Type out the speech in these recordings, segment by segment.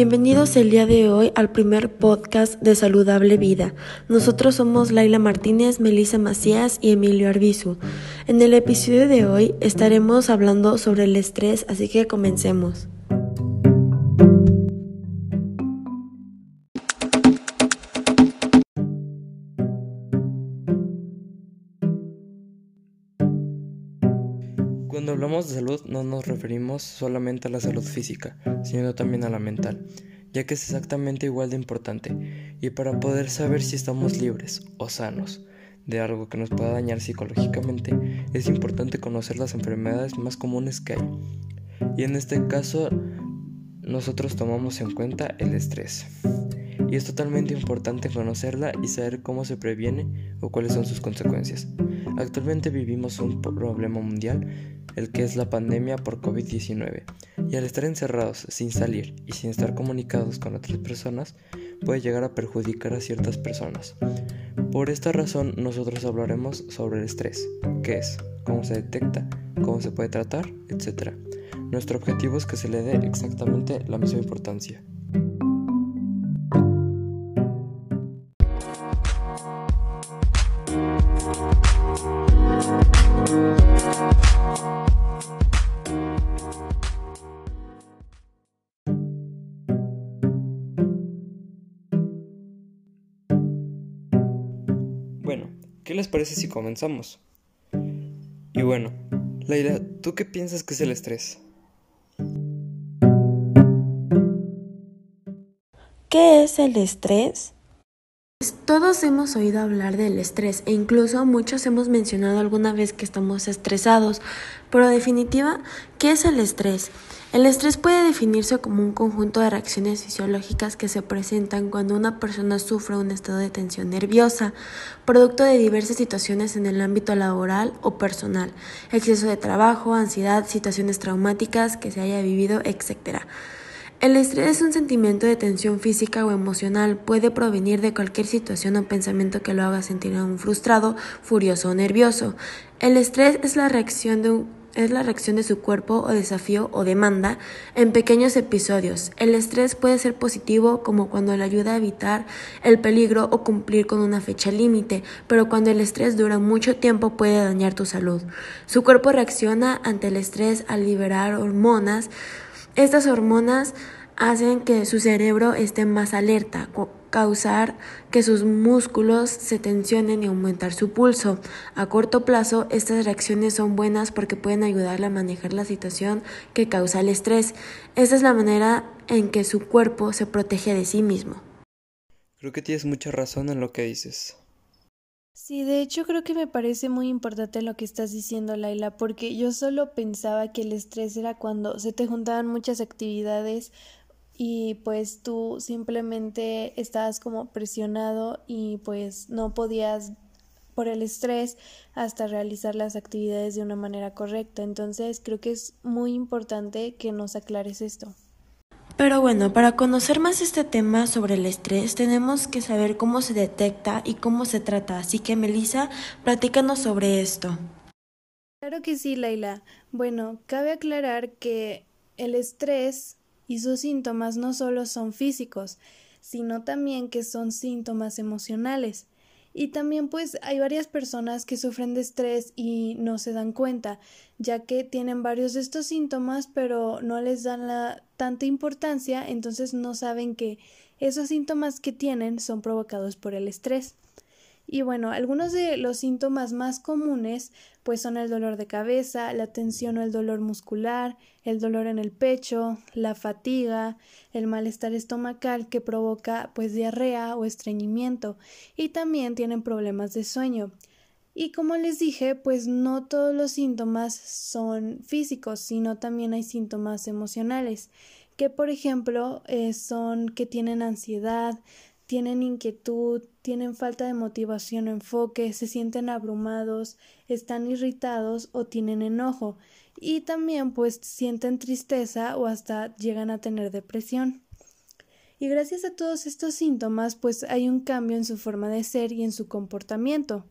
Bienvenidos el día de hoy al primer podcast de Saludable Vida. Nosotros somos Laila Martínez, Melissa Macías y Emilio Arbizu. En el episodio de hoy estaremos hablando sobre el estrés, así que comencemos. Hablamos de salud no nos referimos solamente a la salud física, sino también a la mental, ya que es exactamente igual de importante, y para poder saber si estamos libres o sanos de algo que nos pueda dañar psicológicamente, es importante conocer las enfermedades más comunes que hay. Y en este caso, nosotros tomamos en cuenta el estrés. Y es totalmente importante conocerla y saber cómo se previene o cuáles son sus consecuencias. Actualmente vivimos un problema mundial el que es la pandemia por COVID-19, y al estar encerrados sin salir y sin estar comunicados con otras personas, puede llegar a perjudicar a ciertas personas. Por esta razón nosotros hablaremos sobre el estrés, qué es, cómo se detecta, cómo se puede tratar, etc. Nuestro objetivo es que se le dé exactamente la misma importancia. ¿Qué les parece si comenzamos? Y bueno, Laila, ¿tú qué piensas que es el estrés? ¿Qué es el estrés? Todos hemos oído hablar del estrés e incluso muchos hemos mencionado alguna vez que estamos estresados, pero definitiva, ¿qué es el estrés? El estrés puede definirse como un conjunto de reacciones fisiológicas que se presentan cuando una persona sufre un estado de tensión nerviosa, producto de diversas situaciones en el ámbito laboral o personal, exceso de trabajo, ansiedad, situaciones traumáticas que se haya vivido, etc. El estrés es un sentimiento de tensión física o emocional. Puede provenir de cualquier situación o pensamiento que lo haga sentir a un frustrado, furioso o nervioso. El estrés es la reacción de es la reacción de su cuerpo o desafío o demanda en pequeños episodios. El estrés puede ser positivo como cuando le ayuda a evitar el peligro o cumplir con una fecha límite, pero cuando el estrés dura mucho tiempo puede dañar tu salud. Su cuerpo reacciona ante el estrés al liberar hormonas estas hormonas hacen que su cerebro esté más alerta, causar que sus músculos se tensionen y aumentar su pulso. A corto plazo, estas reacciones son buenas porque pueden ayudarle a manejar la situación que causa el estrés. Esta es la manera en que su cuerpo se protege de sí mismo. Creo que tienes mucha razón en lo que dices. Sí, de hecho creo que me parece muy importante lo que estás diciendo, Laila, porque yo solo pensaba que el estrés era cuando se te juntaban muchas actividades y pues tú simplemente estabas como presionado y pues no podías por el estrés hasta realizar las actividades de una manera correcta. Entonces creo que es muy importante que nos aclares esto. Pero bueno, para conocer más este tema sobre el estrés tenemos que saber cómo se detecta y cómo se trata. Así que Melissa, platícanos sobre esto. Claro que sí, Laila. Bueno, cabe aclarar que el estrés y sus síntomas no solo son físicos, sino también que son síntomas emocionales. Y también pues hay varias personas que sufren de estrés y no se dan cuenta, ya que tienen varios de estos síntomas pero no les dan la tanta importancia, entonces no saben que esos síntomas que tienen son provocados por el estrés. Y bueno, algunos de los síntomas más comunes pues son el dolor de cabeza, la tensión o el dolor muscular, el dolor en el pecho, la fatiga, el malestar estomacal que provoca pues diarrea o estreñimiento y también tienen problemas de sueño. Y como les dije, pues no todos los síntomas son físicos, sino también hay síntomas emocionales, que por ejemplo eh, son que tienen ansiedad, tienen inquietud, tienen falta de motivación o enfoque, se sienten abrumados, están irritados o tienen enojo y también pues sienten tristeza o hasta llegan a tener depresión. Y gracias a todos estos síntomas pues hay un cambio en su forma de ser y en su comportamiento.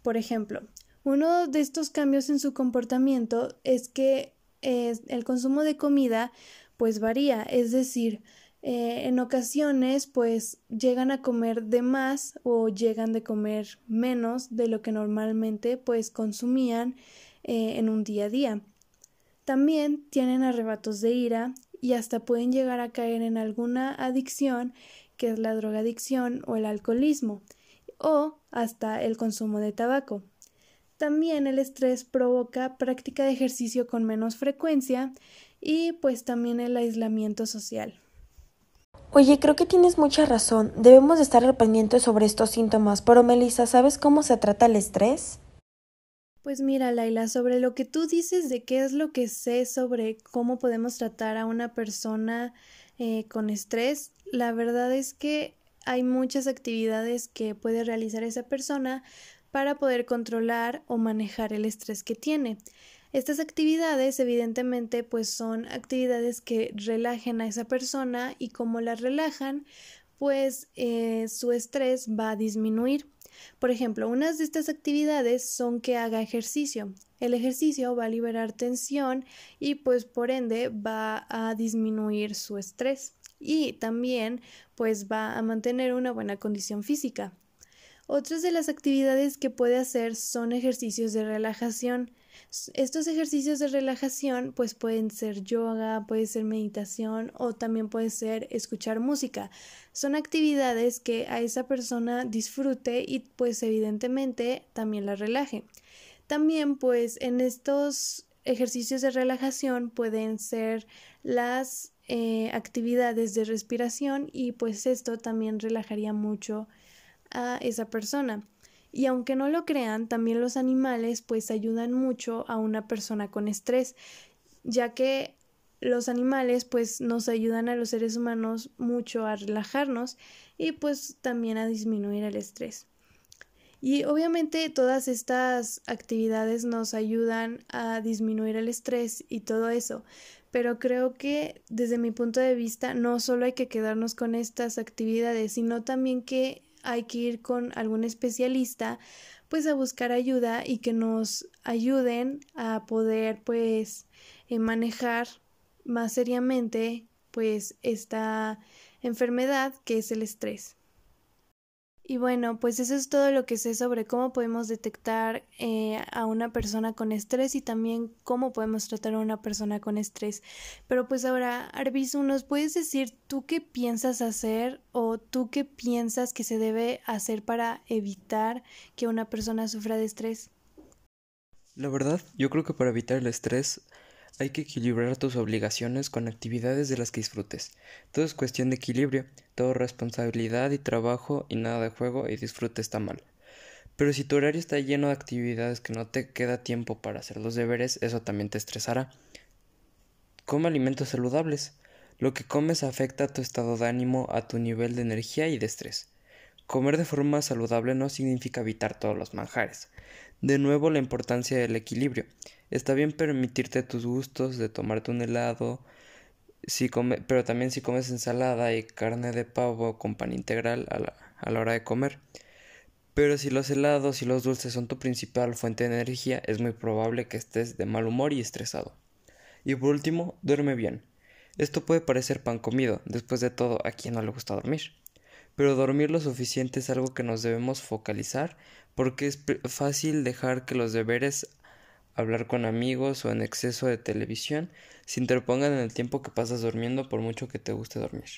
Por ejemplo, uno de estos cambios en su comportamiento es que el consumo de comida pues varía, es decir, Eh, en ocasiones pues llegan a comer de más o llegan de comer menos de lo que normalmente pues consumían eh, en un día a día. También tienen arrebatos de ira y hasta pueden llegar a caer en alguna adicción que es la drogadicción o el alcoholismo o hasta el consumo de tabaco. También el estrés provoca práctica de ejercicio con menos frecuencia y pues también el aislamiento social. Oye, creo que tienes mucha razón. Debemos de estar al pendiente sobre estos síntomas. Pero Melissa, ¿sabes cómo se trata el estrés? Pues mira, Laila, sobre lo que tú dices de qué es lo que sé sobre cómo podemos tratar a una persona eh, con estrés, la verdad es que hay muchas actividades que puede realizar esa persona para poder controlar o manejar el estrés que tiene. Estas actividades evidentemente pues son actividades que relajen a esa persona y como las relajan pues eh, su estrés va a disminuir. Por ejemplo, unas de estas actividades son que haga ejercicio. El ejercicio va a liberar tensión y pues por ende va a disminuir su estrés y también pues va a mantener una buena condición física. Otras de las actividades que puede hacer son ejercicios de relajación. Estos ejercicios de relajación pues pueden ser yoga, puede ser meditación o también puede ser escuchar música. Son actividades que a esa persona disfrute y pues evidentemente también la relaje. También pues en estos ejercicios de relajación pueden ser las eh, actividades de respiración y pues esto también relajaría mucho a esa persona. Y aunque no lo crean, también los animales pues ayudan mucho a una persona con estrés, ya que los animales pues nos ayudan a los seres humanos mucho a relajarnos y pues también a disminuir el estrés. Y obviamente todas estas actividades nos ayudan a disminuir el estrés y todo eso, pero creo que desde mi punto de vista no solo hay que quedarnos con estas actividades, sino también que hay que ir con algún especialista pues a buscar ayuda y que nos ayuden a poder pues eh, manejar más seriamente pues esta enfermedad que es el estrés. Y bueno, pues eso es todo lo que sé sobre cómo podemos detectar eh, a una persona con estrés y también cómo podemos tratar a una persona con estrés. Pero pues ahora, Arbizu, ¿nos puedes decir tú qué piensas hacer o tú qué piensas que se debe hacer para evitar que una persona sufra de estrés? La verdad, yo creo que para evitar el estrés hay que equilibrar tus obligaciones con actividades de las que disfrutes. Todo es cuestión de equilibrio, todo responsabilidad y trabajo y nada de juego y disfrute está mal. Pero si tu horario está lleno de actividades que no te queda tiempo para hacer los deberes, eso también te estresará. Come alimentos saludables. Lo que comes afecta a tu estado de ánimo, a tu nivel de energía y de estrés. Comer de forma saludable no significa evitar todos los manjares. De nuevo la importancia del equilibrio. Está bien permitirte tus gustos de tomarte un helado, si pero también si comes ensalada y carne de pavo con pan integral a la, a la hora de comer. Pero si los helados y los dulces son tu principal fuente de energía, es muy probable que estés de mal humor y estresado. Y por último, duerme bien. Esto puede parecer pan comido, después de todo, a quien no le gusta dormir. Pero dormir lo suficiente es algo que nos debemos focalizar porque es fácil dejar que los deberes hablar con amigos o en exceso de televisión se interpongan en el tiempo que pasas durmiendo por mucho que te guste dormir.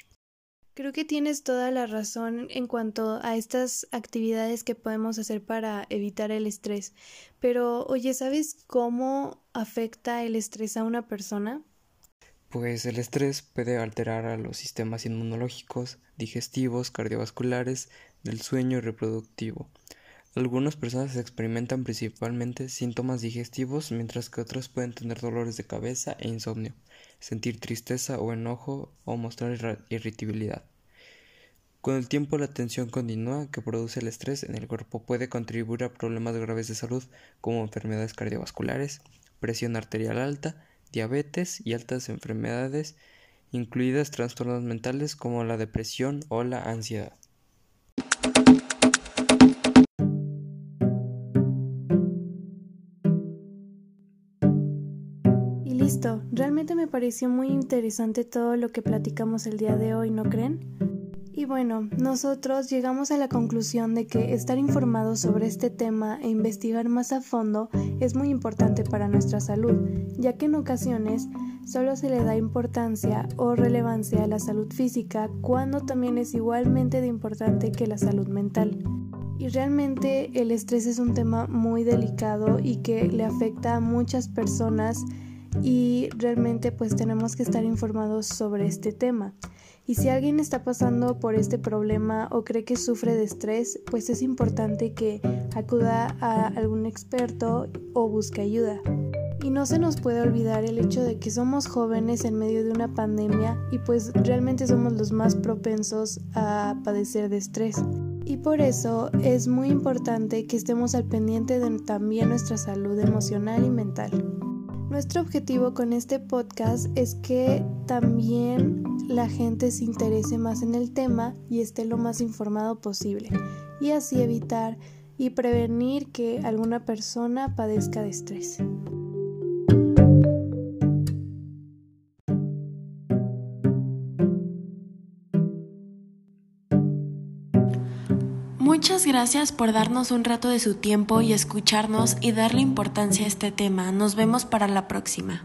Creo que tienes toda la razón en cuanto a estas actividades que podemos hacer para evitar el estrés. Pero, oye, ¿sabes cómo afecta el estrés a una persona? Pues el estrés puede alterar a los sistemas inmunológicos, digestivos, cardiovasculares, del sueño y reproductivo. Algunas personas experimentan principalmente síntomas digestivos, mientras que otras pueden tener dolores de cabeza e insomnio, sentir tristeza o enojo o mostrar irritabilidad. Con el tiempo la tensión continua que produce el estrés en el cuerpo puede contribuir a problemas graves de salud como enfermedades cardiovasculares, presión arterial alta, diabetes y altas enfermedades, incluidas trastornos mentales como la depresión o la ansiedad. Realmente me pareció muy interesante todo lo que platicamos el día de hoy, ¿no creen? Y bueno, nosotros llegamos a la conclusión de que estar informados sobre este tema e investigar más a fondo es muy importante para nuestra salud, ya que en ocasiones solo se le da importancia o relevancia a la salud física cuando también es igualmente de importante que la salud mental. Y realmente el estrés es un tema muy delicado y que le afecta a muchas personas y realmente pues tenemos que estar informados sobre este tema. Y si alguien está pasando por este problema o cree que sufre de estrés, pues es importante que acuda a algún experto o busque ayuda. Y no se nos puede olvidar el hecho de que somos jóvenes en medio de una pandemia y pues realmente somos los más propensos a padecer de estrés. Y por eso es muy importante que estemos al pendiente de también nuestra salud emocional y mental. Nuestro objetivo con este podcast es que también la gente se interese más en el tema y esté lo más informado posible y así evitar y prevenir que alguna persona padezca de estrés. Muchas gracias por darnos un rato de su tiempo y escucharnos y darle importancia a este tema. Nos vemos para la próxima.